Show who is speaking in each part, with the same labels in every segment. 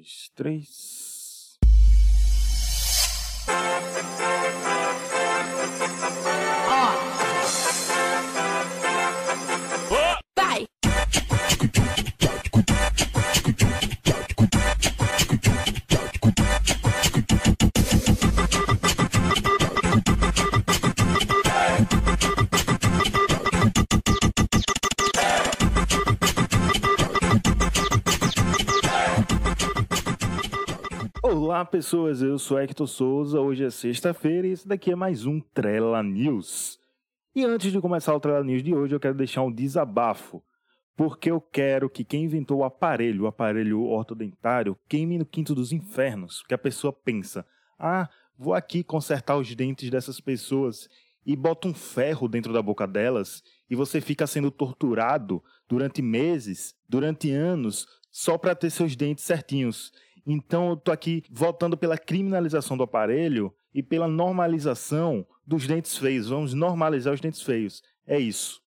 Speaker 1: dois, três. Olá, pessoas. Eu sou Hector Souza. Hoje é sexta-feira e esse daqui é mais um Trela News. E antes de começar o Trela News de hoje, eu quero deixar um desabafo. Porque eu quero que quem inventou o aparelho, o aparelho ortodentário, queime no quinto dos infernos. Que a pessoa pensa: ah, vou aqui consertar os dentes dessas pessoas e bota um ferro dentro da boca delas e você fica sendo torturado durante meses, durante anos, só para ter seus dentes certinhos. Então eu tô aqui voltando pela criminalização do aparelho e pela normalização dos dentes feios. Vamos normalizar os dentes feios. É isso.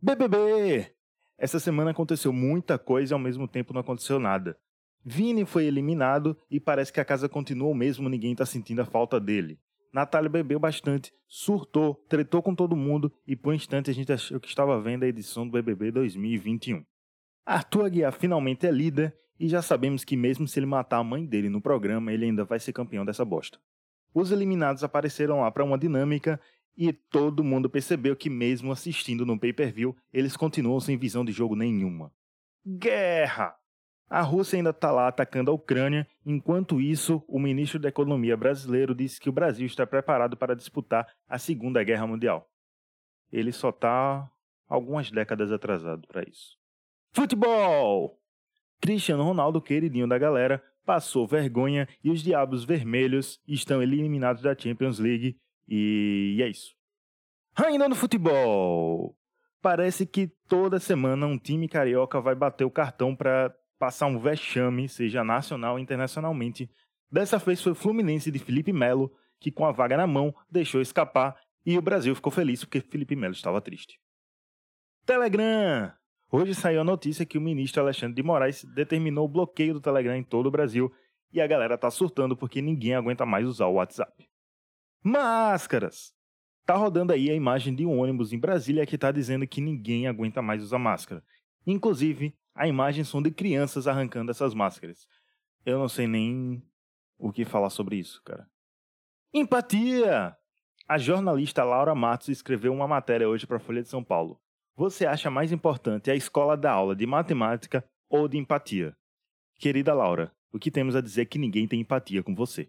Speaker 1: BBB! Essa semana aconteceu muita coisa e ao mesmo tempo não aconteceu nada. Vini foi eliminado e parece que a casa continua o mesmo, ninguém tá sentindo a falta dele. Natália bebeu bastante, surtou, tretou com todo mundo e por um instante a gente achou que estava vendo a edição do BBB 2021. Arthur Aguiar finalmente é líder e já sabemos que mesmo se ele matar a mãe dele no programa, ele ainda vai ser campeão dessa bosta. Os eliminados apareceram lá para uma dinâmica e todo mundo percebeu que mesmo assistindo no pay-per-view, eles continuam sem visão de jogo nenhuma. Guerra! A Rússia ainda está lá atacando a Ucrânia, enquanto isso, o ministro da Economia brasileiro disse que o Brasil está preparado para disputar a Segunda Guerra Mundial. Ele só está algumas décadas atrasado para isso. Futebol! Cristiano Ronaldo, queridinho da galera, passou vergonha e os Diabos Vermelhos estão eliminados da Champions League e é isso. Ainda no futebol! Parece que toda semana um time carioca vai bater o cartão para passar um vexame, seja nacional ou internacionalmente. Dessa vez foi o Fluminense de Felipe Melo, que com a vaga na mão deixou escapar e o Brasil ficou feliz porque Felipe Melo estava triste. Telegram! Hoje saiu a notícia que o ministro Alexandre de Moraes determinou o bloqueio do Telegram em todo o Brasil e a galera tá surtando porque ninguém aguenta mais usar o WhatsApp. Máscaras! Tá rodando aí a imagem de um ônibus em Brasília que tá dizendo que ninguém aguenta mais usar máscara. Inclusive, a imagem são de crianças arrancando essas máscaras. Eu não sei nem o que falar sobre isso, cara. Empatia! A jornalista Laura Matos escreveu uma matéria hoje para a Folha de São Paulo. Você acha mais importante a escola da aula de matemática ou de empatia? Querida Laura, o que temos a dizer é que ninguém tem empatia com você.